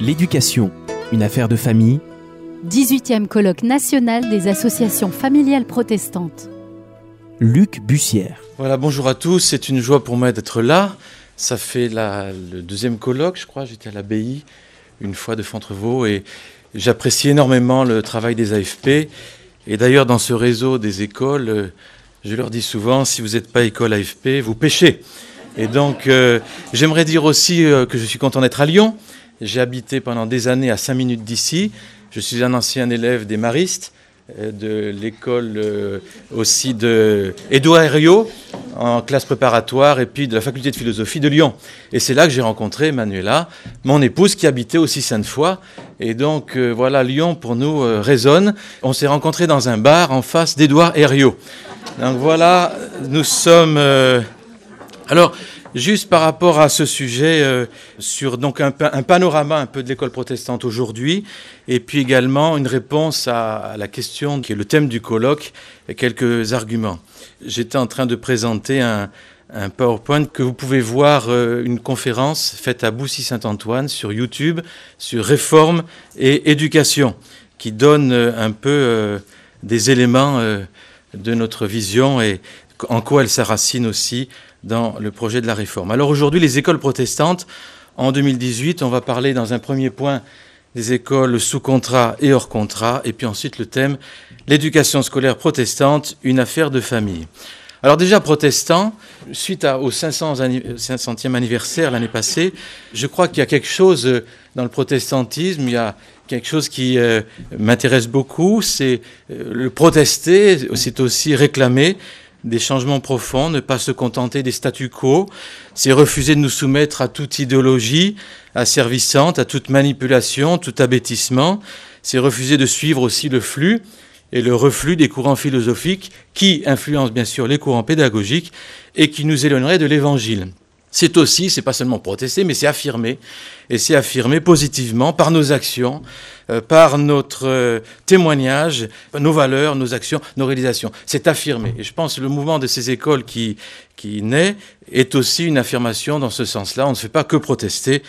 L'éducation, une affaire de famille. 18e colloque national des associations familiales protestantes. Luc Bussière. Voilà, bonjour à tous, c'est une joie pour moi d'être là. Ça fait le deuxième colloque, je crois, j'étais à l'abbaye une fois de Fontevaux et j'apprécie énormément le travail des AFP. Et d'ailleurs, dans ce réseau des écoles, euh, je leur dis souvent, si vous n'êtes pas école AFP, vous péchez. Et donc, euh, j'aimerais dire aussi euh, que je suis content d'être à Lyon. J'ai habité pendant des années à 5 minutes d'ici. Je suis un ancien élève des Maristes, euh, de l'école aussi de Édouard Herriot, en classe préparatoire, et puis de la faculté de philosophie de Lyon. Et c'est là que j'ai rencontré Manuela, mon épouse, qui habitait aussi Sainte-Foy. Et donc, voilà, Lyon, pour nous, résonne. On s'est rencontrés dans un bar en face d'Édouard Herriot. Donc voilà, nous sommes... Alors, juste par rapport à ce sujet, euh, sur donc un, panorama un peu de l'école protestante aujourd'hui, et puis également une réponse à, la question qui est le thème du colloque, et quelques arguments. J'étais en train de présenter un, PowerPoint que vous pouvez voir, euh, une conférence faite à Boussy-Saint-Antoine sur YouTube, sur réforme et éducation, qui donne euh, un peu des éléments de notre vision et en quoi elle s'arracine aussi dans le projet de la réforme. Alors aujourd'hui, les écoles protestantes, en 2018, on va parler dans un premier point des écoles sous contrat et hors contrat, et puis ensuite le thème l'éducation scolaire protestante, une affaire de famille. Alors déjà protestant, suite au 500 500e anniversaire l'année passée, je crois qu'il y a quelque chose euh, dans le protestantisme, il y a quelque chose qui euh, m'intéresse beaucoup, c'est euh, le protester, c'est aussi réclamer des changements profonds, ne pas se contenter des statu quo, c'est refuser de nous soumettre à toute idéologie asservissante, à toute manipulation, tout abêtissement, c'est refuser de suivre aussi le flux et le reflux des courants philosophiques qui influencent bien sûr les courants pédagogiques et qui nous éloigneraient de l'évangile c'est aussi, c'est pas seulement protester, mais c'est affirmer. Et c'est affirmer positivement par nos actions, euh, par notre euh, témoignage, nos valeurs, nos actions, nos réalisations. C'est affirmer. Et je pense que le mouvement de ces écoles qui, qui naît est aussi une affirmation dans ce sens-là. On ne fait pas que protester,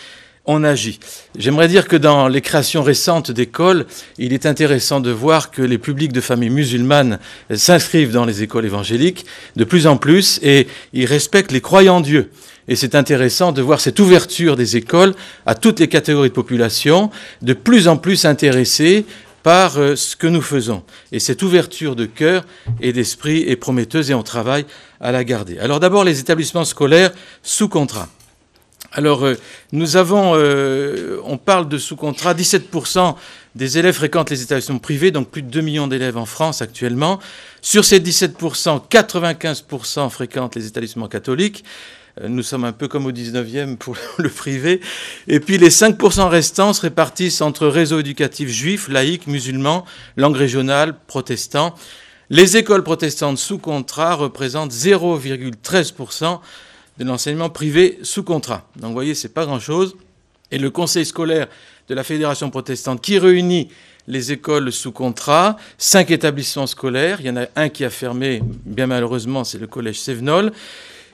on agit. J'aimerais dire que dans les créations récentes d'écoles, il est intéressant de voir que les publics de familles musulmanes s'inscrivent dans les écoles évangéliques de plus en plus et ils respectent les croyants Dieu. Et c'est intéressant de voir cette ouverture des écoles à toutes les catégories de population, de plus en plus intéressées par euh, ce que nous faisons. Et cette ouverture de cœur et d'esprit est prometteuse et on travaille à la garder. Alors d'abord les établissements scolaires sous contrat. Alors euh, nous avons, euh, on parle de sous contrat, 17% des élèves fréquentent les établissements privés, donc plus de 2 millions d'élèves en France actuellement. Sur ces 17%, 95% fréquentent les établissements catholiques. Euh, nous sommes un peu comme au 19e pour le privé. Et puis les 5% restants se répartissent entre réseaux éducatifs juifs, laïcs, musulmans, langue régionale, protestants. Les écoles protestantes sous contrat représentent 0,13% de l'enseignement privé sous contrat. Donc vous voyez, c'est pas grand-chose. Et le conseil scolaire de la Fédération protestante qui réunit les écoles sous contrat, cinq établissements scolaires. Il y en a un qui a fermé, bien malheureusement, c'est le collège Sévenol.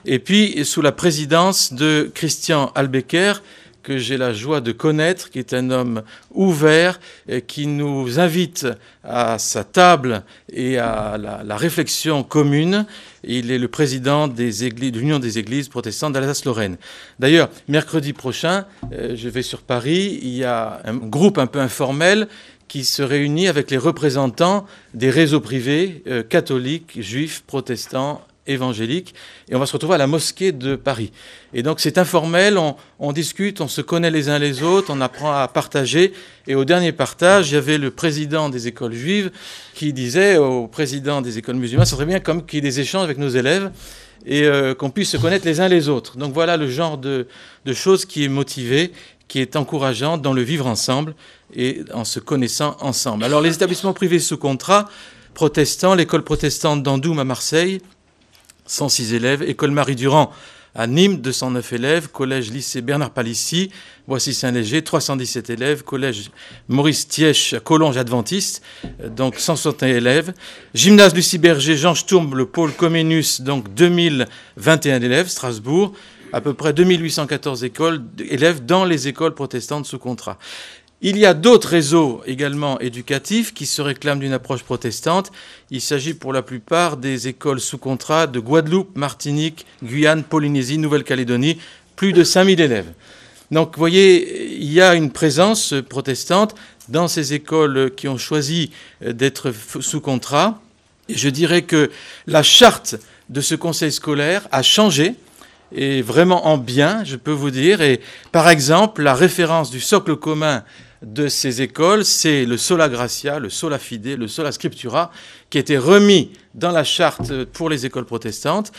Et puis, sous la présidence de Christian Albecker, que j'ai la joie de connaître, qui est un homme ouvert, qui nous invite à sa table et à la, réflexion commune. Il est le président de l'Union des églises protestantes d'Alsace-Lorraine. D'ailleurs, mercredi prochain, euh, je vais sur Paris, il y a un groupe un peu informel qui se réunit avec les représentants des réseaux privés euh, catholiques, juifs, protestants évangélique, et on va se retrouver à la mosquée de Paris. Et donc c'est informel, on, discute, on se connaît les uns les autres, on apprend à partager, et au dernier partage, il y avait le président des écoles juives qui disait au président des écoles musulmanes, ce serait bien comme qu'il y ait des échanges avec nos élèves, et euh, qu'on puisse se connaître les uns les autres. Donc voilà le genre de, de choses qui est motivé, qui est encourageant dans le vivre ensemble et en se connaissant ensemble. Alors les établissements privés sous contrat, protestants, l'école protestante d'Andoum à Marseille, 106 élèves. École Marie-Durand à Nîmes, 209 élèves. Collège lycée Bernard Palissy, voici Saint-Léger, 317 élèves. Collège Maurice Thièche à Adventiste, donc 161 élèves. Gymnase Lucie Berger, Jean Sturm, le pôle Comenius, donc 2021 élèves, Strasbourg. à peu près 2814 écoles, élèves dans les écoles protestantes sous contrat. Il y a d'autres réseaux également éducatifs qui se réclament d'une approche protestante. Il s'agit pour la plupart des écoles sous contrat de Guadeloupe, Martinique, Guyane, Polynésie, Nouvelle-Calédonie, plus de 5000 élèves. Donc vous voyez, il y a une présence protestante dans ces écoles qui ont choisi d'être sous contrat. Je dirais que la charte de ce conseil scolaire a changé et vraiment en bien, je peux vous dire. Et par exemple, la référence du socle commun de ces écoles, c'est le sola gratia, le sola fide, le sola scriptura, qui été remis dans la charte pour les écoles protestantes.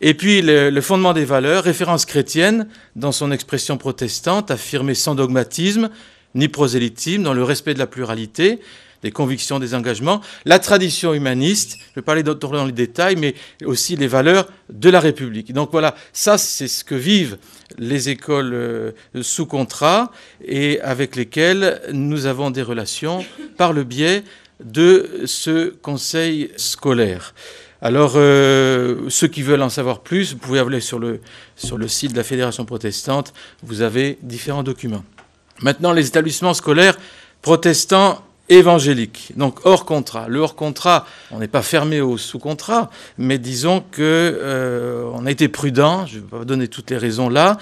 Et puis le, fondement des valeurs, référence chrétienne, dans son expression protestante, affirmée sans dogmatisme, ni prosélytisme, dans le respect de la pluralité, des convictions, des engagements, la tradition humaniste, je vais parler d'autres dans les détails, mais aussi les valeurs de la République. Donc voilà, ça c'est ce que vivent les écoles euh, sous contrat et avec lesquelles nous avons des relations par le biais de ce conseil scolaire. Alors, euh, ceux qui veulent en savoir plus, vous pouvez aller sur le, sur le site de la Fédération protestante, vous avez différents documents. Maintenant, les établissements scolaires protestants évangélique, donc hors contrat. Le hors contrat, on n'est pas fermé au sous contrat, mais disons que euh, on a été prudent. Je ne vais pas donner toutes les raisons là.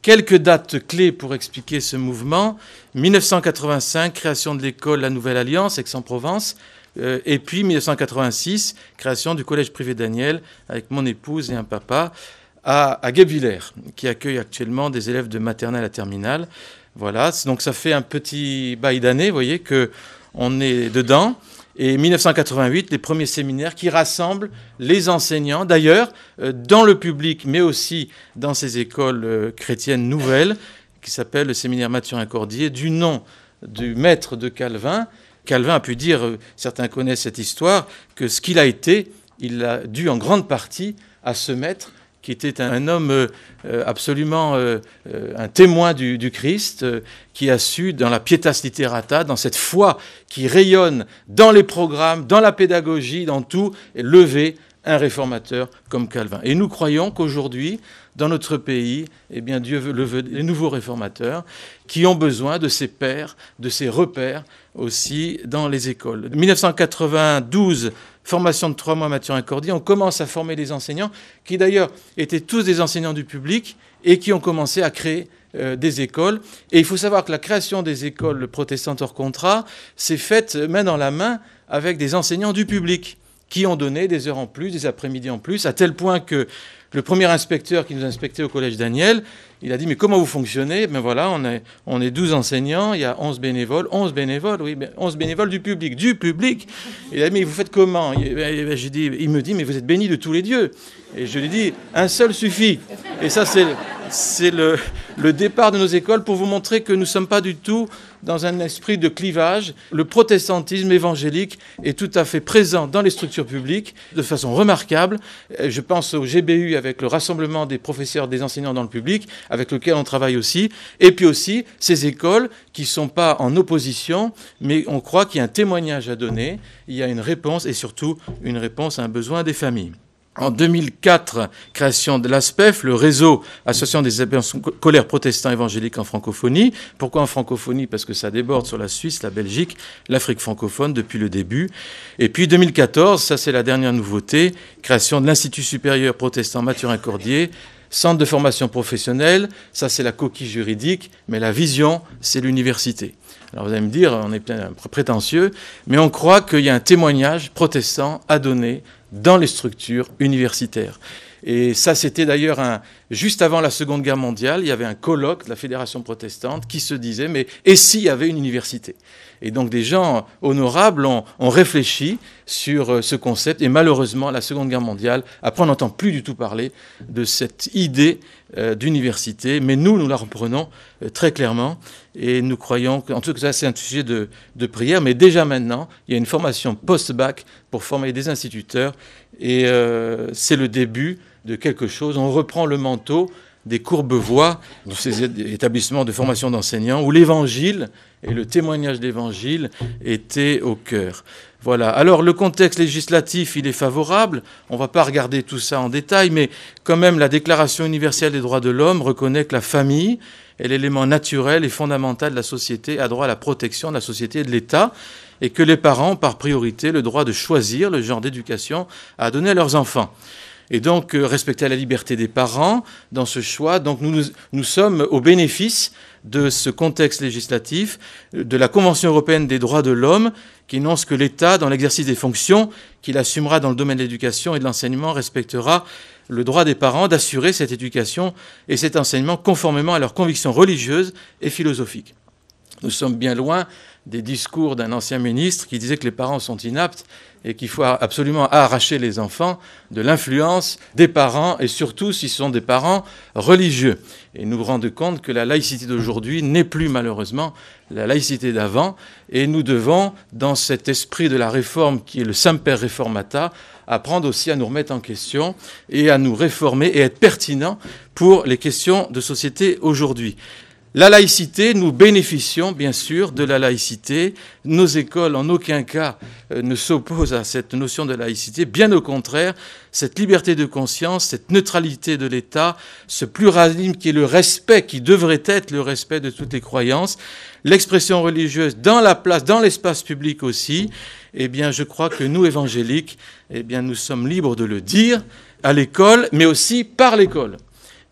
Quelques dates clés pour expliquer ce mouvement 1985, création de l'école La Nouvelle Alliance, Aix-en-Provence. Euh, et puis 1986, création du collège privé Daniel avec mon épouse et un papa à, à qui accueille actuellement des élèves de maternelle à terminale. Voilà, donc ça fait un petit bail d'année, vous voyez, que on est dedans. Et 1988, les premiers séminaires qui rassemblent les enseignants, d'ailleurs, euh, dans le public, mais aussi dans ces écoles euh, chrétiennes nouvelles, qui s'appelle le séminaire Mathurin-Cordier, du nom du maître de Calvin. Calvin a pu dire, euh, certains connaissent cette histoire, que ce qu'il a été, il l'a dû en grande partie à ce maître qui était un homme euh, absolument euh, euh, un témoin du, Christ, qui a su, dans la pietas literata, dans cette foi qui rayonne dans les programmes, dans la pédagogie, dans tout, lever un réformateur comme Calvin. Et nous croyons qu'aujourd'hui, dans notre pays, eh bien, Dieu veut lever des nouveaux réformateurs qui ont besoin de ces pères, de ces repères aussi dans les écoles. 1992, formation de trois mois Mathurin Cordier, on commence à former des enseignants qui d'ailleurs étaient tous des enseignants du public et qui ont commencé à créer euh, des écoles. Et il faut savoir que la création des écoles protestantes hors contrat s'est faite main dans la main avec des enseignants du public qui ont donné des heures en plus, des après-midi en plus, à tel point que le premier inspecteur qui nous inspectait au collège Daniel, il a dit, mais comment vous fonctionnez? Ben voilà, on est, on est 12 enseignants, il y a 11 bénévoles, 11 bénévoles, oui, 11 bénévoles du public, du public. Il a dit, mais vous faites comment? Ben, ben, dit, Il me dit, mais vous êtes béni de tous les dieux. Et je lui dis, un seul suffit. Et ça, c'est c'est le, départ de nos écoles pour vous montrer que nous ne sommes pas du tout dans un esprit de clivage. Le protestantisme évangélique est tout à fait présent dans les structures publiques de façon remarquable. Je pense au GBU avec le rassemblement des professeurs, des enseignants dans le public, avec lequel on travaille aussi. Et puis aussi ces écoles qui ne sont pas en opposition, mais on croit qu'il y a un témoignage à donner, il y a une réponse et surtout une réponse à un besoin des familles. En 2004, création de l'ASPEF, le réseau associant des établissements scolaires protestants évangéliques en francophonie. Pourquoi en francophonie? Parce que ça déborde sur la Suisse, la Belgique, l'Afrique francophone depuis le début. Et puis 2014, ça c'est la dernière nouveauté, création de l'Institut supérieur protestant Mathurin Cordier, centre de formation professionnelle, ça c'est la coquille juridique, mais la vision, c'est l'université. Alors vous allez me dire, on est prétentieux, mais on croit qu'il y a un témoignage protestant à donner dans les structures universitaires. Et ça, c'était d'ailleurs un, juste avant la Seconde Guerre mondiale, il y avait un colloque de la Fédération protestante qui se disait, mais et s'il y avait une université? Et donc des gens honorables ont, réfléchi sur euh, ce concept, et malheureusement, la Seconde Guerre mondiale, après on n'entend plus du tout parler de cette idée euh, d'université, mais nous, nous la reprenons euh, très clairement, et nous croyons qu'en tout cas, c'est un sujet de, de prière, mais déjà maintenant, il y a une formation post-bac pour former des instituteurs, et c'est le début de quelque chose. On reprend le manteau des Courbevoies, ces établissements de formation d'enseignants, où l'évangile et le témoignage d'évangile étaient au cœur. Voilà. Alors le contexte législatif, il est favorable. On ne va pas regarder tout ça en détail, mais quand même la Déclaration universelle des droits de l'homme reconnaît que la famille est l'élément naturel et fondamental de la société, a droit à la protection de la société et de l'État, et que les parents ont par priorité le droit de choisir le genre d'éducation à donner à leurs enfants et donc euh, respecter la liberté des parents dans ce choix. Donc nous, nous, sommes au bénéfice de ce contexte législatif, de la Convention européenne des droits de l'homme, qui énonce que l'État, dans l'exercice des fonctions qu'il assumera dans le domaine de l'éducation et de l'enseignement, respectera le droit des parents d'assurer cette éducation et cet enseignement conformément à leurs convictions religieuses et philosophiques. Nous sommes bien loin des discours d'un ancien ministre qui disait que les parents sont inaptes et qu'il faut absolument arracher les enfants de l'influence des parents et surtout s'ils sont des parents religieux. Et nous rendre compte que la laïcité d'aujourd'hui n'est plus malheureusement la laïcité d'avant et nous devons, dans cet esprit de la réforme qui est le Semper Reformata, apprendre aussi à nous remettre en question et à nous réformer et être pertinents pour les questions de société aujourd'hui. La laïcité, nous bénéficions bien sûr de la laïcité. Nos écoles en aucun cas euh, ne s'opposent à cette notion de laïcité. Bien au contraire, cette liberté de conscience, cette neutralité de l'État, ce pluralisme qui est le respect, qui devrait être le respect de toutes les croyances, l'expression religieuse dans la place, dans l'espace public aussi, eh bien je crois que nous, évangéliques, eh bien nous sommes libres de le dire à l'école, mais aussi par l'école.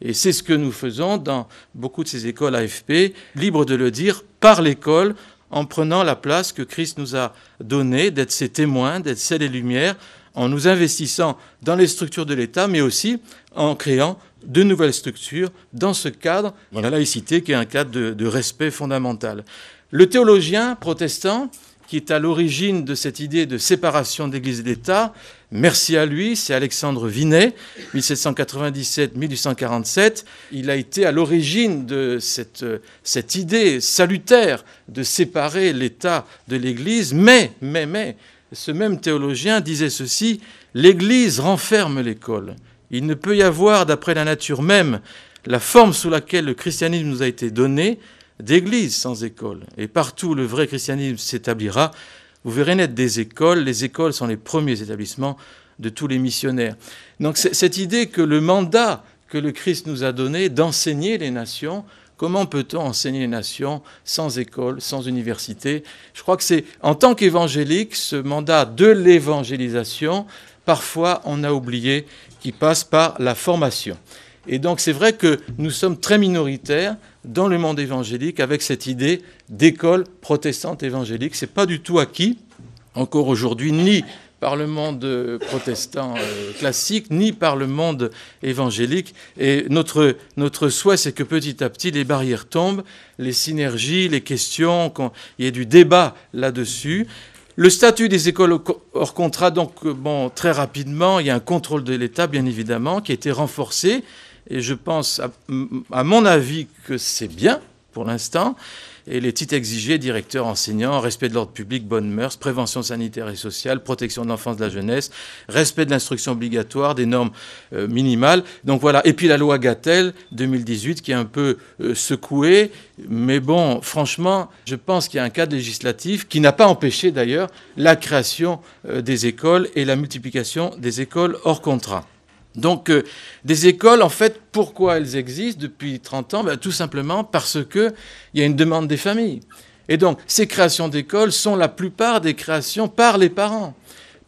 Et c'est ce que nous faisons dans beaucoup de ces écoles AFP, libre de le dire, par l'école, en prenant la place que Christ nous a donnée, d'être ses témoins, d'être celles et lumières, en nous investissant dans les structures de l'État, mais aussi en créant de nouvelles structures dans ce cadre de la laïcité qui est un cadre de respect fondamental. Le théologien protestant, qui est à l'origine de cette idée de séparation d'Église et d'État. Merci à lui, c'est Alexandre Vinet, 1797-1847. Il a été à l'origine de cette, cette idée salutaire de séparer l'État de l'Église, mais, mais, mais, ce même théologien disait ceci, l'Église renferme l'école. Il ne peut y avoir, d'après la nature même, la forme sous laquelle le christianisme nous a été donné, d'églises sans école. Et partout le vrai christianisme s'établira, vous verrez naître des écoles. Les écoles sont les premiers établissements de tous les missionnaires. Donc cette idée que le mandat que le Christ nous a donné d'enseigner les nations, comment peut-on enseigner les nations sans école, sans université? Je crois que c'est en tant qu'évangélique, ce mandat de l'évangélisation, parfois on a oublié qu'il passe par la formation. Et donc c'est vrai que nous sommes très minoritaires dans le monde évangélique avec cette idée d'école protestante évangélique. Ce n'est pas du tout acquis, encore aujourd'hui, ni par le monde protestant euh, classique, ni par le monde évangélique. Et notre, notre souhait, c'est que petit à petit, les barrières tombent, les synergies, les questions, qu'il y ait du débat là-dessus. Le statut des écoles hors contrat, donc, bon, très rapidement, il y a un contrôle de l'État, bien évidemment, qui a été renforcé et je pense, à, mon avis, que c'est bien pour l'instant. Et les titres exigés, directeur, enseignant, respect de l'ordre public, bonnes mœurs, prévention sanitaire et sociale, protection de l'enfance, de la jeunesse, respect de l'instruction obligatoire, des normes euh, minimales. Donc voilà. Et puis la loi Gattel 2018 qui est un peu euh, secouée. Mais bon, franchement, je pense qu'il y a un cadre législatif qui n'a pas empêché d'ailleurs la création euh, des écoles et la multiplication des écoles hors contrat. Donc, euh, des écoles, en fait, pourquoi elles existent depuis 30 ans? Ben, Tout simplement parce qu'il y a une demande des familles. Et donc, ces créations d'écoles sont la plupart des créations par les parents.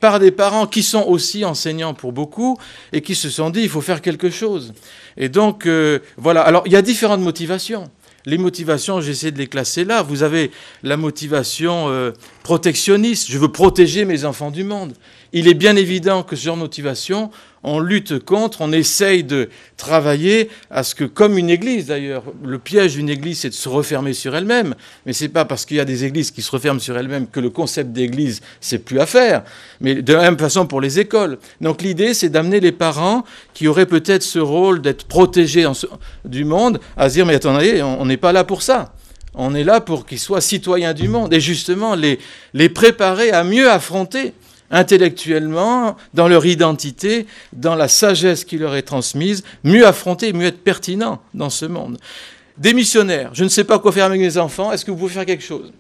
Par des parents qui sont aussi enseignants pour beaucoup et qui se sont dit il faut faire quelque chose. Et donc, euh, voilà. Alors, il y a différentes motivations. Les motivations, j'essaie de les classer là. Vous avez la motivation euh, protectionniste. Je veux protéger mes enfants du monde. Il est bien évident que ce genre de motivation, on lutte contre, on essaye de travailler à ce que, comme une église d'ailleurs, le piège d'une église c'est de se refermer sur elle-même, mais c'est pas parce qu'il y a des églises qui se referment sur elles-mêmes que le concept d'église c'est plus à faire, mais de la même façon pour les écoles. Donc l'idée c'est d'amener les parents qui auraient peut-être ce rôle d'être protégés du monde à se dire mais attendez, on n'est pas là pour ça. On est là pour qu'ils soient citoyens du monde et justement les, les préparer à mieux affronter intellectuellement, dans leur identité, dans la sagesse qui leur est transmise, mieux affronter, mieux être pertinent dans ce monde. Des missionnaires, je ne sais pas quoi faire avec mes enfants, est-ce que vous pouvez faire quelque chose?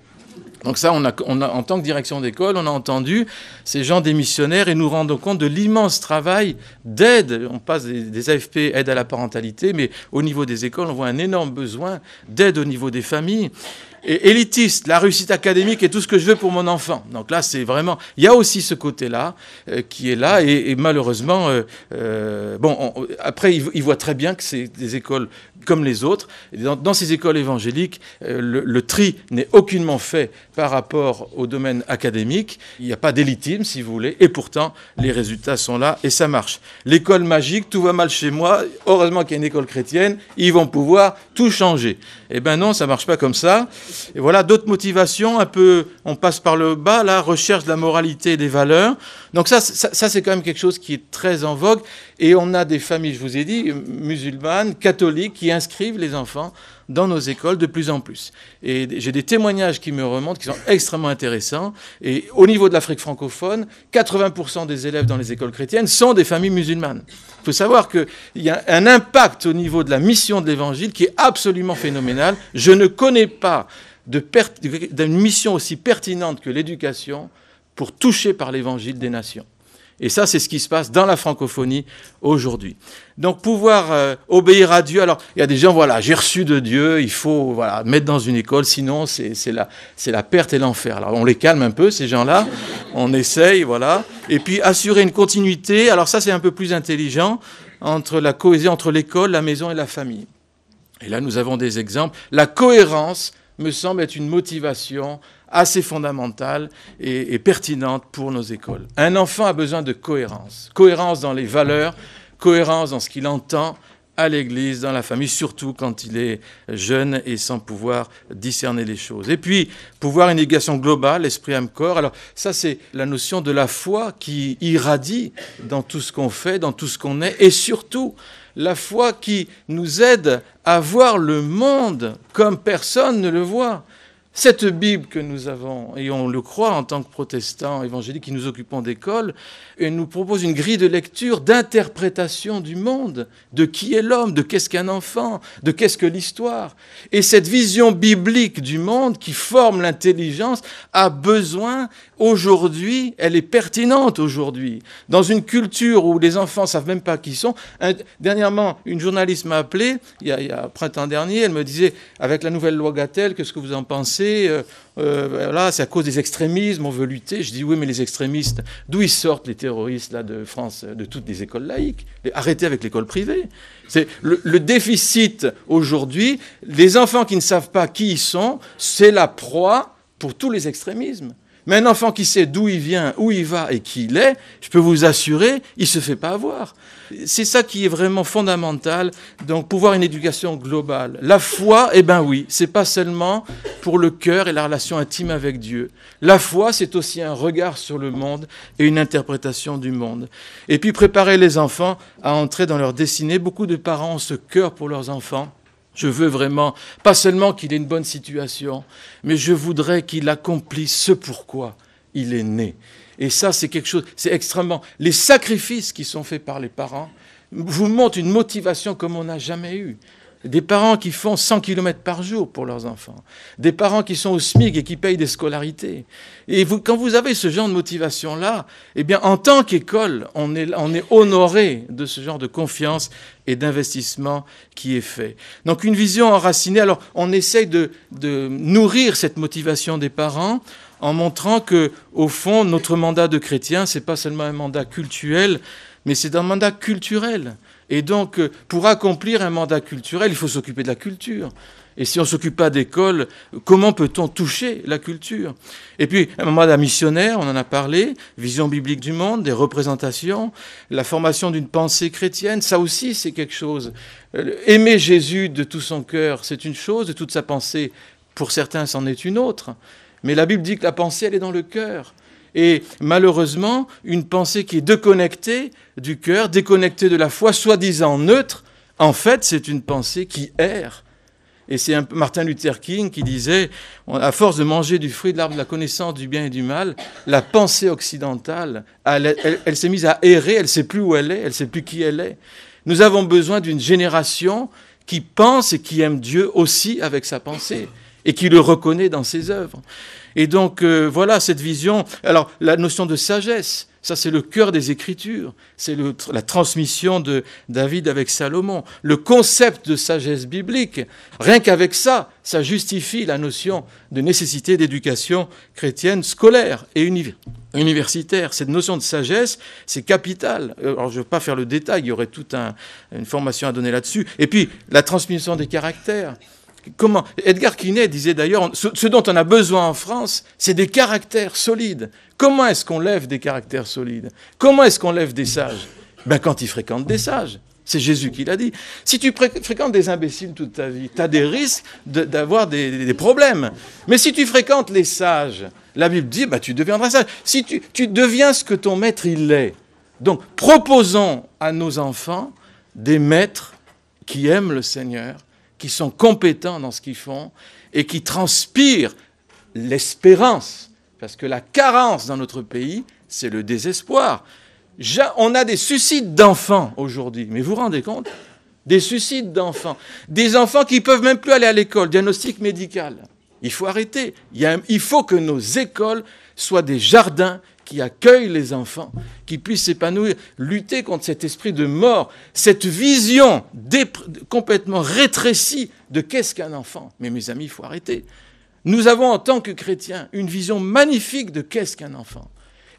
Donc ça, on a, en tant que direction d'école, on a entendu ces gens démissionnaires et nous rendons compte de l'immense travail d'aide. On passe des, AFP, aide à la parentalité, mais au niveau des écoles, on voit un énorme besoin d'aide au niveau des familles et élitiste, la réussite académique est tout ce que je veux pour mon enfant. Donc là, c'est vraiment, il y a aussi ce côté-là euh, qui est là, et, malheureusement, euh, euh, bon, après, il, voit très bien que c'est des écoles comme les autres. dans, ces écoles évangéliques, le, tri n'est aucunement fait par rapport au domaine académique. Il n'y a pas d'élitisme, si vous voulez, et pourtant, les résultats sont là et ça marche. L'école magique, tout va mal chez moi. Heureusement qu'il y a une école chrétienne, ils vont pouvoir tout changer. Eh ben non, ça marche pas comme ça. Et voilà d'autres motivations, un peu, on passe par le bas, la recherche de la moralité et des valeurs. Donc ça, ça, c'est quand même quelque chose qui est très en vogue. Et on a des familles, je vous ai dit, musulmanes, catholiques, qui inscrivent les enfants dans nos écoles de plus en plus. Et j'ai des témoignages qui me remontent qui sont extrêmement intéressants. Et au niveau de l'Afrique francophone, 80% des élèves dans les écoles chrétiennes sont des familles musulmanes. Il faut savoir qu'il y a un impact au niveau de la mission de l'Évangile qui est absolument phénoménal. Je ne connais pas d'une mission aussi pertinente que l'éducation pour toucher par l'évangile des nations. Et ça, c'est ce qui se passe dans la francophonie aujourd'hui. Donc, pouvoir euh, obéir à Dieu. Alors, il y a des gens, voilà, j'ai reçu de Dieu, il faut voilà, mettre dans une école, sinon c'est la, la perte et l'enfer. Alors, on les calme un peu, ces gens-là. On essaye, voilà. Et puis, assurer une continuité. Alors, ça, c'est un peu plus intelligent entre la cohésion entre l'école, la maison et la famille. Et là, nous avons des exemples. La cohérence me semble être une motivation assez fondamentale et, pertinente pour nos écoles. Un enfant a besoin de cohérence. Cohérence dans les valeurs, cohérence dans ce qu'il entend à l'église, dans la famille, surtout quand il est jeune et sans pouvoir discerner les choses. Et puis, pouvoir une éducation globale, esprit, âme, corps. Alors, ça, c'est la notion de la foi qui irradie dans tout ce qu'on fait, dans tout ce qu'on est, et surtout, la foi qui nous aide à voir le monde comme personne ne le voit. Cette Bible que nous avons, et on le croit en tant que protestants évangéliques qui nous occupons d'école, nous propose une grille de lecture, d'interprétation du monde, de qui est l'homme, de qu'est-ce qu'un enfant, de qu'est-ce que l'histoire. Et cette vision biblique du monde qui forme l'intelligence a besoin aujourd'hui, elle est pertinente aujourd'hui. Dans une culture où les enfants savent même pas qui sont. dernièrement, une journaliste m'a appelé, il y, a, il printemps dernier, elle me disait, avec la nouvelle loi Gatel, qu'est-ce que vous en pensez? Euh, euh, c'est à cause des extrémismes, on veut lutter. Je dis oui, mais les extrémistes, d'où ils sortent les terroristes là de France, de toutes les écoles laïques? Arrêtez avec l'école privée. C'est le déficit aujourd'hui. Les enfants qui ne savent pas qui ils sont, c'est la proie pour tous les extrémismes. Mais un enfant qui sait d'où il vient, où il va et qui il est, je peux vous assurer, il se fait pas avoir. C'est ça qui est vraiment fondamental. Donc, pouvoir une éducation globale. La foi, eh ben oui, c'est pas seulement pour le cœur et la relation intime avec Dieu. La foi, c'est aussi un regard sur le monde et une interprétation du monde. Et puis, préparer les enfants à entrer dans leur destinée. Beaucoup de parents ont ce cœur pour leurs enfants. Je veux vraiment, pas seulement qu'il ait une bonne situation, mais je voudrais qu'il accomplisse ce pourquoi il est né. Et ça, c'est quelque chose, c'est extrêmement. Les sacrifices qui sont faits par les parents vous montrent une motivation comme on n'a jamais eu. Des parents qui font 100 km par jour pour leurs enfants. Des parents qui sont au SMIC et qui payent des scolarités. Et quand vous avez ce genre de motivation-là, eh bien, en tant qu'école, on est, on est honoré de ce genre de confiance et d'investissement qui est fait. Donc, une vision enracinée. Alors, on essaye de, de nourrir cette motivation des parents en montrant que, au fond, notre mandat de chrétien, c'est pas seulement un mandat cultuel, mais c'est un mandat culturel. Et donc, euh, pour accomplir un mandat culturel, il faut s'occuper de la culture. Et si on ne s'occupe pas d'école, comment peut-on toucher la culture? Et puis, un mandat missionnaire, on en a parlé, vision biblique du monde, des représentations, la formation d'une pensée chrétienne, ça aussi c'est quelque chose. Euh, aimer Jésus de tout son cœur, c'est une chose, de toute sa pensée, pour certains, c'en est une autre. Mais la Bible dit que la pensée, elle est dans le cœur. Et malheureusement, une pensée qui est déconnectée du cœur, déconnectée de la foi, soi-disant neutre, en fait, c'est une pensée qui erre. Et c'est Martin Luther King qui disait, à force de manger du fruit de l'arbre de la connaissance du bien et du mal, la pensée occidentale, elle, s'est mise à errer, elle ne sait plus où elle est, elle ne sait plus qui elle est. Nous avons besoin d'une génération qui pense et qui aime Dieu aussi avec sa pensée et qui le reconnaît dans ses œuvres. Et donc euh, voilà cette vision. Alors la notion de sagesse, ça c'est le cœur des Écritures, c'est la transmission de David avec Salomon. Le concept de sagesse biblique, rien qu'avec ça, ça justifie la notion de nécessité d'éducation chrétienne scolaire et universitaire. Cette notion de sagesse, c'est capital. Euh, alors je ne vais pas faire le détail, il y aurait toute une formation à donner là-dessus. Et puis la transmission des caractères. Comment Edgar Quinet disait d'ailleurs, ce, dont on a besoin en France, c'est des caractères solides. Comment est-ce qu'on lève des caractères solides? Comment est-ce qu'on lève des sages? Ben, Quand ils fréquentent des sages. C'est Jésus qui l'a dit. Si tu fréquentes des imbéciles toute ta vie, tu as des risques d'avoir des, problèmes. Mais si tu fréquentes les sages, la Bible dit, bah, tu deviendras sage. Si tu, tu deviens ce que ton maître il est. Donc, proposons à nos enfants des maîtres qui aiment le Seigneur qui sont compétents dans ce qu'ils font et qui transpirent l'espérance. Parce que la carence dans notre pays, c'est le désespoir. On a des suicides d'enfants aujourd'hui, mais vous vous rendez compte? Des suicides d'enfants. Des enfants qui ne peuvent même plus aller à l'école, diagnostic médical. Il faut arrêter. il faut que nos écoles soient des jardins qui accueille les enfants, qui puissent s'épanouir, lutter contre cet esprit de mort, cette vision complètement rétrécie de qu'est-ce qu'un enfant. Mais mes amis, il faut arrêter. Nous avons en tant que chrétiens une vision magnifique de qu'est-ce qu'un enfant.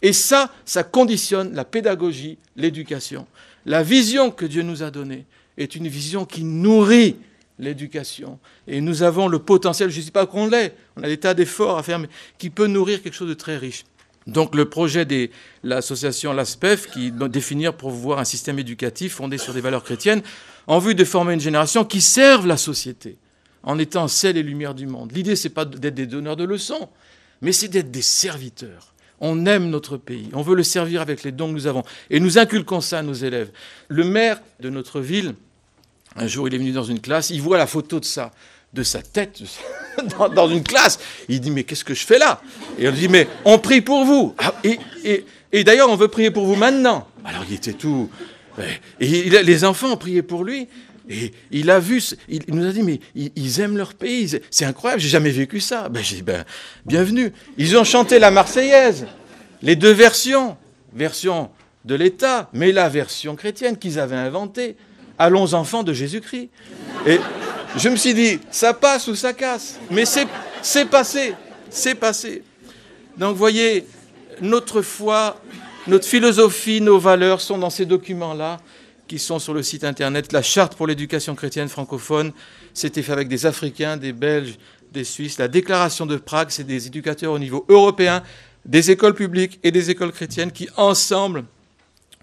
Et ça, ça conditionne la pédagogie, l'éducation. La vision que Dieu nous a donnée est une vision qui nourrit l'éducation. Et nous avons le potentiel, je ne sais pas qu'on l'est, on a des tas d'efforts à faire, mais qui peut nourrir quelque chose de très riche. Donc le projet de l'association LASPEF, qui doit définir pour voir un système éducatif fondé sur des valeurs chrétiennes, en vue de former une génération qui serve la société, en étant celle et lumière du monde. L'idée, n'est pas d'être des donneurs de leçons, mais c'est d'être des serviteurs. On aime notre pays, on veut le servir avec les dons que nous avons, et nous inculquons ça à nos élèves. Le maire de notre ville, un jour, il est venu dans une classe, il voit la photo de ça de sa tête dans, une classe. Il dit, mais qu'est-ce que je fais là? Et on dit, mais on prie pour vous. Ah, et, d'ailleurs, on veut prier pour vous maintenant. Alors il était tout... Les enfants ont prié pour lui. Et il a vu, il nous a dit, mais ils aiment leur pays. C'est incroyable, j'ai jamais vécu ça. Ben, j'ai dit, ben, bienvenue. Ils ont chanté la Marseillaise, les deux versions. Version de l'État, mais la version chrétienne qu'ils avaient inventée. Allons enfants de Jésus-Christ. Et je me suis dit, ça passe ou ça casse. Mais c'est passé, c'est passé. Donc, voyez, notre foi, notre philosophie, nos valeurs sont dans ces documents-là qui sont sur le site internet. La charte pour l'éducation chrétienne francophone, c'était fait avec des Africains, des Belges, des Suisses. La déclaration de Prague, c'est des éducateurs au niveau européen, des écoles publiques et des écoles chrétiennes qui, ensemble,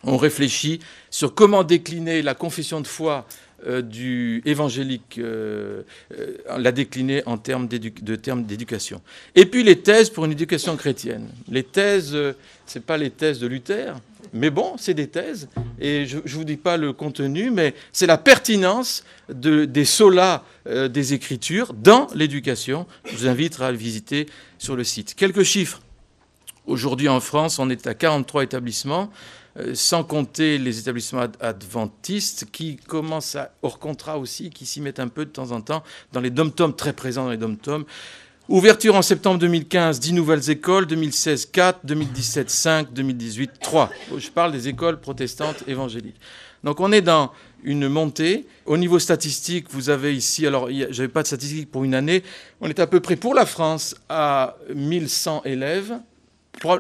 ont réfléchi sur comment décliner la confession de foi euh, du évangélique, euh, euh, l'a décliné en termes de termes d'éducation. Et puis les thèses pour une éducation chrétienne. Les thèses, ce n'est pas les thèses de Luther, mais bon, c'est des thèses. Et je ne vous dis pas le contenu, mais c'est la pertinence de, des solas des Écritures dans l'éducation. Je vous invite à le visiter sur le site. Quelques chiffres. Aujourd'hui en France, on est à 43 établissements. Euh, sans compter les établissements adventistes qui commencent à, hors contrat aussi, qui s'y mettent un peu de temps en temps dans les dom-toms, très présents dans les dom-toms. Ouverture en septembre 2015, 10 nouvelles écoles, 2016 4, 2017 5, 2018 3. Je parle des écoles protestantes évangéliques. Donc on est dans une montée. Au niveau statistique, vous avez ici, alors je n'avais pas de statistiques pour une année, on est à peu près pour la France à 1100 élèves.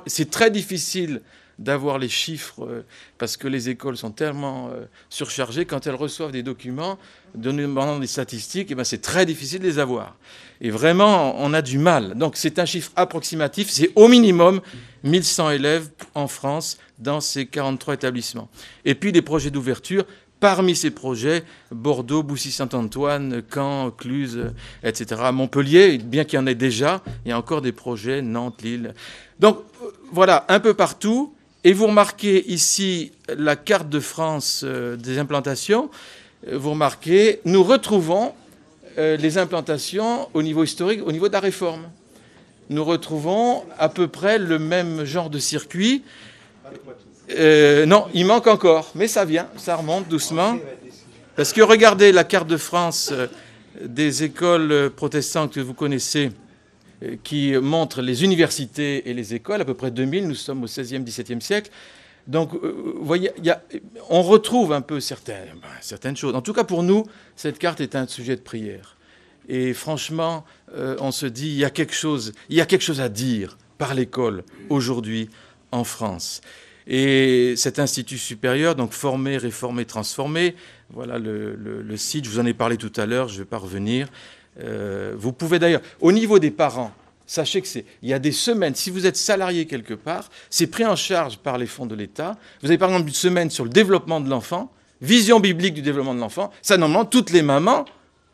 C'est très difficile d'avoir les chiffres, euh, parce que les écoles sont tellement euh, surchargées, quand elles reçoivent des documents demandant des statistiques, eh ben c'est très difficile de les avoir. Et vraiment, on a du mal. Donc c'est un chiffre approximatif, c'est au minimum 1100 élèves en France dans ces 43 établissements. Et puis des projets d'ouverture, Parmi ces projets, Bordeaux, Boussy-Saint-Antoine, Caen, Cluse, etc. Montpellier, bien qu'il y en ait déjà, il y a encore des projets, Nantes, Lille. Donc voilà, un peu partout, et vous remarquez ici la carte de France euh, des implantations. Euh, vous remarquez, nous retrouvons euh, les implantations au niveau historique, au niveau de la réforme. Nous retrouvons à peu près le même genre de circuit. non, il manque encore, mais ça vient, ça remonte doucement. Parce que regardez la carte de France des écoles protestantes que vous connaissez, qui montre les universités et les écoles, à peu près 2000, nous sommes au 16e, 17e siècle. Donc, euh, vous voyez, on retrouve un peu ben, certaines choses. En tout cas, pour nous, cette carte est un sujet de prière. Et franchement, on se dit, il y a quelque chose, y a quelque chose à dire par l'école aujourd'hui en France. Et cet institut supérieur, donc formé, réformé, transformé, voilà le, site, je vous en ai parlé tout à l'heure, je ne vais pas revenir. Euh, vous pouvez d'ailleurs, au niveau des parents, sachez que c'est, il y a des semaines, si vous êtes salarié quelque part, c'est pris en charge par les fonds de l'État. Vous avez par exemple une semaine sur le développement de l'enfant, vision biblique du développement de l'enfant. Ça, normalement, toutes les mamans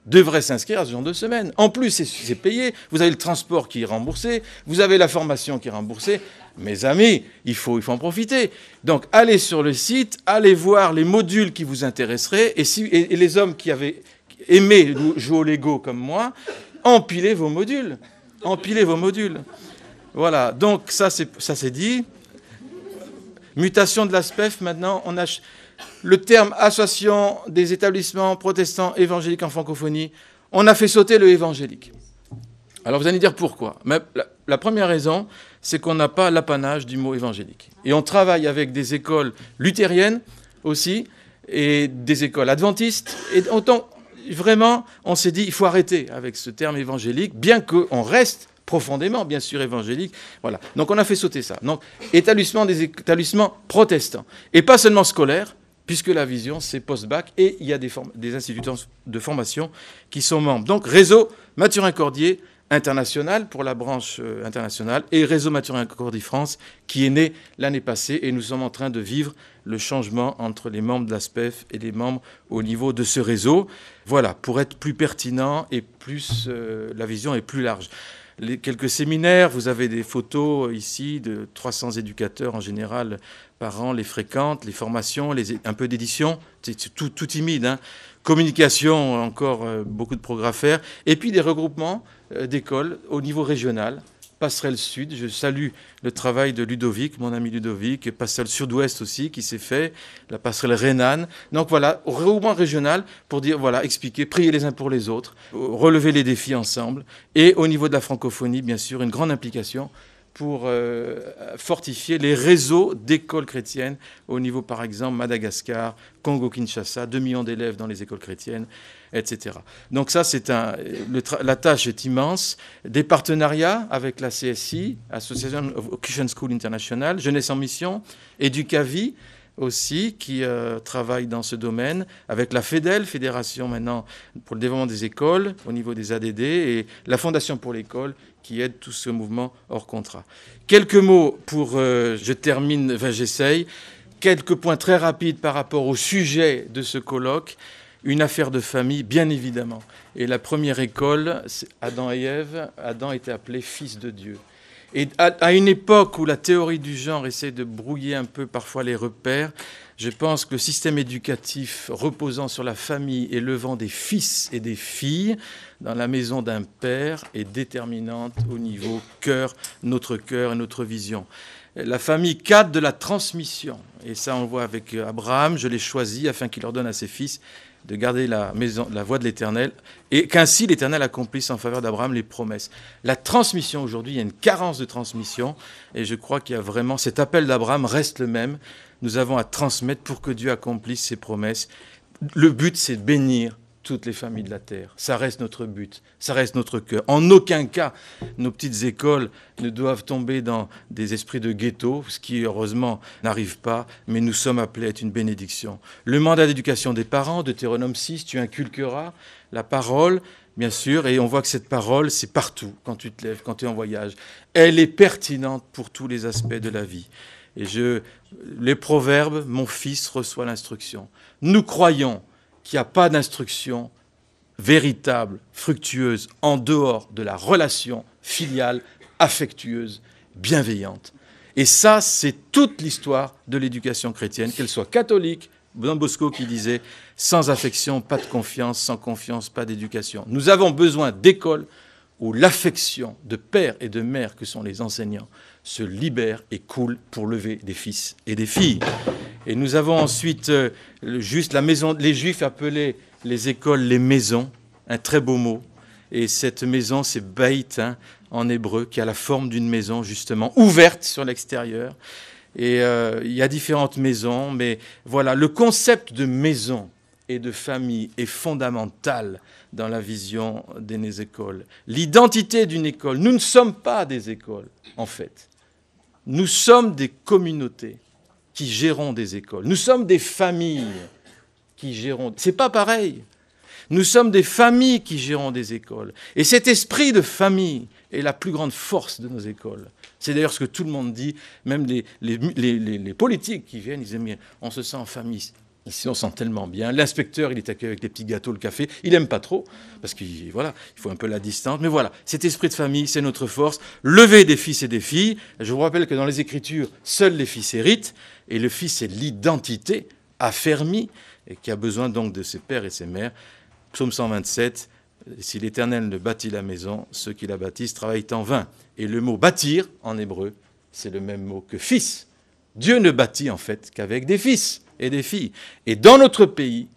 devrait s'inscrire à ce genre de semaine. En plus, c'est payé. Vous avez le transport qui est remboursé. Vous avez la formation qui est remboursée. Mes amis, il faut, il faut en profiter. Donc, allez sur le site, allez voir les modules qui vous intéresseraient. Et, les hommes qui avaient aimé jouer au Lego comme moi, empilez vos modules. Empilez vos modules. Voilà. Donc, ça, c'est dit. Mutation de l'ASPEF, maintenant, on a le terme association des établissements protestants évangéliques en francophonie, on a fait sauter le évangélique. Alors vous allez dire pourquoi? La, première raison, c'est qu'on n'a pas l'apanage du mot évangélique. Et on travaille avec des écoles luthériennes aussi, et des écoles adventistes. Et autant, vraiment, on s'est dit, il faut arrêter avec ce terme évangélique, bien qu'on reste profondément, bien sûr, évangélique. Voilà. Donc on a fait sauter ça. Donc, établissement des établissements protestants. Et pas seulement scolaires, puisque la vision, c'est post-bac, et il y a des, des, instituts de formation qui sont membres. Donc, réseau Mathurin-Cordier international pour la branche euh, internationale, et réseau Mathurin-Cordier France, qui est né l'année passée, et nous sommes en train de vivre le changement entre les membres de l'ASPEF et les membres au niveau de ce réseau. Voilà, pour être plus pertinent et plus, euh, la vision est plus large les, quelques séminaires. Vous avez des photos ici de 300 éducateurs en général par an, les fréquentes, les formations, un peu d'édition. C'est tout, tout, timide. Hein. Communication, encore euh, beaucoup de progrès à faire. Et puis des regroupements euh, d'écoles au niveau régional passerelle sud. Je salue le travail de Ludovic, mon ami Ludovic, passerelle sud-ouest aussi qui s'est fait, la passerelle rhénane. Donc voilà, regroupement régional pour dire, voilà, expliquer, prier les uns pour les autres, relever les défis ensemble. Et au niveau de la francophonie, bien sûr, une grande implication pour euh, fortifier les réseaux d'écoles chrétiennes au niveau, par exemple, Madagascar, Congo-Kinshasa, 2 millions d'élèves dans les écoles chrétiennes, etc. Donc ça, c'est un, la tâche est immense. Des partenariats avec la CSI, Association of Christian School International, Jeunesse en Mission, Educavi, aussi, qui euh, travaille dans ce domaine, avec la FEDEL, Fédération maintenant pour le développement des écoles, au niveau des ADD, et la Fondation pour l'école, qui aide tout ce mouvement hors contrat. Quelques mots pour, euh, je termine, enfin j'essaye, quelques points très rapides par rapport au sujet de ce colloque. Une affaire de famille, bien évidemment. Et la première école, Adam et Ève, Adam était appelé fils de Dieu. Et à, une époque où la théorie du genre essaie de brouiller un peu parfois les repères, je pense que le système éducatif reposant sur la famille et levant des fils et des filles dans la maison d'un père est déterminante au niveau cœur, notre cœur et notre vision. La famille cadre de la transmission. Et ça, on voit avec Abraham, je l'ai choisi afin qu'il ordonne à ses fils de garder la, maison, la voie de l'Éternel, et qu'ainsi l'Éternel accomplisse en faveur d'Abraham les promesses. La transmission aujourd'hui, il y a une carence de transmission, et je crois qu'il y a vraiment cet appel d'Abraham reste le même. Nous avons à transmettre pour que Dieu accomplisse ses promesses. Le but, c'est de bénir toutes les familles de la terre. Ça reste notre but, ça reste notre cœur. En aucun cas, nos petites écoles ne doivent tomber dans des esprits de ghetto, ce qui heureusement n'arrive pas, mais nous sommes appelés à être une bénédiction. Le mandat d'éducation des parents, de Théronome 6, tu inculqueras la parole, bien sûr, et on voit que cette parole, c'est partout, quand tu te lèves, quand tu es en voyage. Elle est pertinente pour tous les aspects de la vie. Et je, les proverbes, mon fils reçoit l'instruction. Nous croyons qu'il n'y a pas d'instruction véritable, fructueuse, en dehors de la relation filiale, affectueuse, bienveillante. Et ça, c'est toute l'histoire de l'éducation chrétienne, qu'elle soit catholique, Don Bosco qui disait sans affection, pas de confiance, sans confiance, pas d'éducation. Nous avons besoin d'écoles où l'affection de père et de mère que sont les enseignants se libère et coule pour lever des fils et des filles. Et nous avons ensuite euh, juste la maison, les Juifs appelaient les écoles les maisons, un très beau mot. Et cette maison, c'est Beit hein, en hébreu, qui a la forme d'une maison justement ouverte sur l'extérieur. Et euh, il y a différentes maisons, mais voilà, le concept de maison et de famille est fondamental dans la vision des écoles. L'identité d'une école, nous ne sommes pas des écoles, en fait. Nous sommes des communautés qui gérons des écoles. Nous sommes des familles qui gérons. C'est pas pareil. Nous sommes des familles qui gérons des écoles. Et cet esprit de famille est la plus grande force de nos écoles. C'est d'ailleurs ce que tout le monde dit, même les, les, politiques qui viennent, ils disent, mais on se sent en famille. Ici, on sent tellement bien. L'inspecteur, il est accueilli avec des petits gâteaux, le café. Il n'aime pas trop, parce qu'il voilà, il faut un peu la distance. Mais voilà, cet esprit de famille, c'est notre force. Lever des fils et des filles. Je vous rappelle que dans les Écritures, seuls les fils héritent, et le fils, c'est l'identité affermie, et qui a besoin donc de ses pères et ses mères. Psaume 127, si l'Éternel ne bâtit la maison, ceux qui la bâtissent travaillent en vain. Et le mot bâtir, en hébreu, c'est le même mot que fils. Dieu ne bâtit en fait qu'avec des fils et des filles. Et dans notre pays,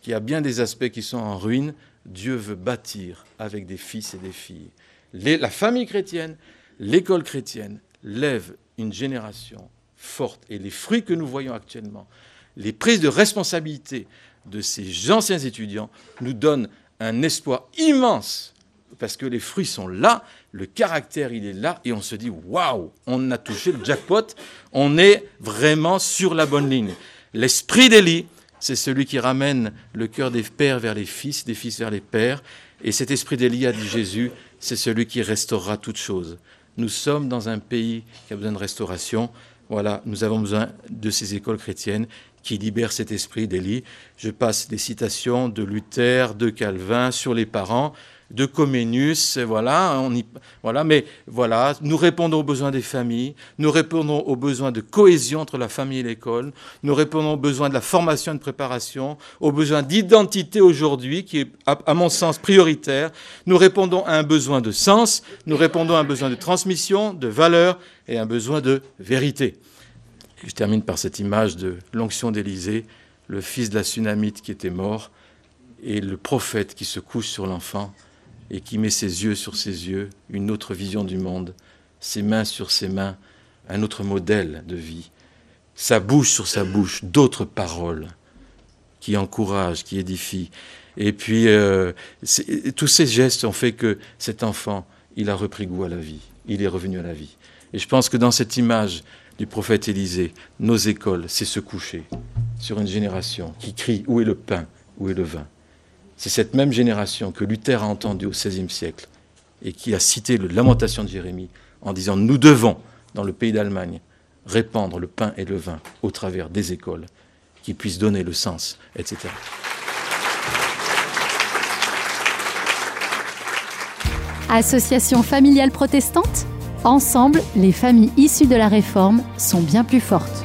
qui a bien des aspects qui sont en ruine, Dieu veut bâtir avec des fils et des filles. la famille chrétienne, l'école chrétienne lève une génération forte. Et les fruits que nous voyons actuellement, les prises de responsabilité de ces anciens étudiants nous donnent un espoir immense, parce que les fruits sont là, le caractère il est là, et on se dit, waouh, on a touché le jackpot, on est vraiment sur la bonne ligne. L'esprit d'Élie, c'est celui qui ramène le cœur des pères vers les fils, des fils vers les pères, et cet esprit d'Élie, a dit Jésus, c'est celui qui restaurera toutes choses. Nous sommes dans un pays qui a besoin de restauration. Voilà, nous avons besoin de ces écoles chrétiennes qui libèrent cet esprit d'Élie. Je passe des citations de Luther, de Calvin sur les parents, de Comenius, voilà, on y, voilà, mais voilà, nous répondons aux besoins des familles, nous répondons aux besoins de cohésion entre la famille et l'école, nous répondons aux besoins de la formation et de préparation, aux besoins d'identité aujourd'hui, qui est, à, mon sens, prioritaire, nous répondons à un besoin de sens, nous répondons à un besoin de transmission, de valeur et à un besoin de vérité. je termine par cette image de l'onction d'Élysée, le fils de la tsunamite qui était mort, et le prophète qui se couche sur l'enfant et qui met ses yeux sur ses yeux, une autre vision du monde, ses mains sur ses mains, un autre modèle de vie, sa bouche sur sa bouche, d'autres paroles qui encouragent, qui édifient. Et puis, euh, tous ces gestes ont fait que cet enfant, il a repris goût à la vie, il est revenu à la vie. Et je pense que dans cette image du prophète Élisée, nos écoles, c'est se coucher sur une génération qui crie Où est le pain? Où est le vin? C'est cette même génération que Luther a entendue au XVIe siècle et qui a cité le Lamentation de Jérémie en disant Nous devons, dans le pays d'Allemagne, répandre le pain et le vin au travers des écoles qui puissent donner le sens, etc. Association familiale protestante Ensemble, les familles issues de la Réforme sont bien plus fortes.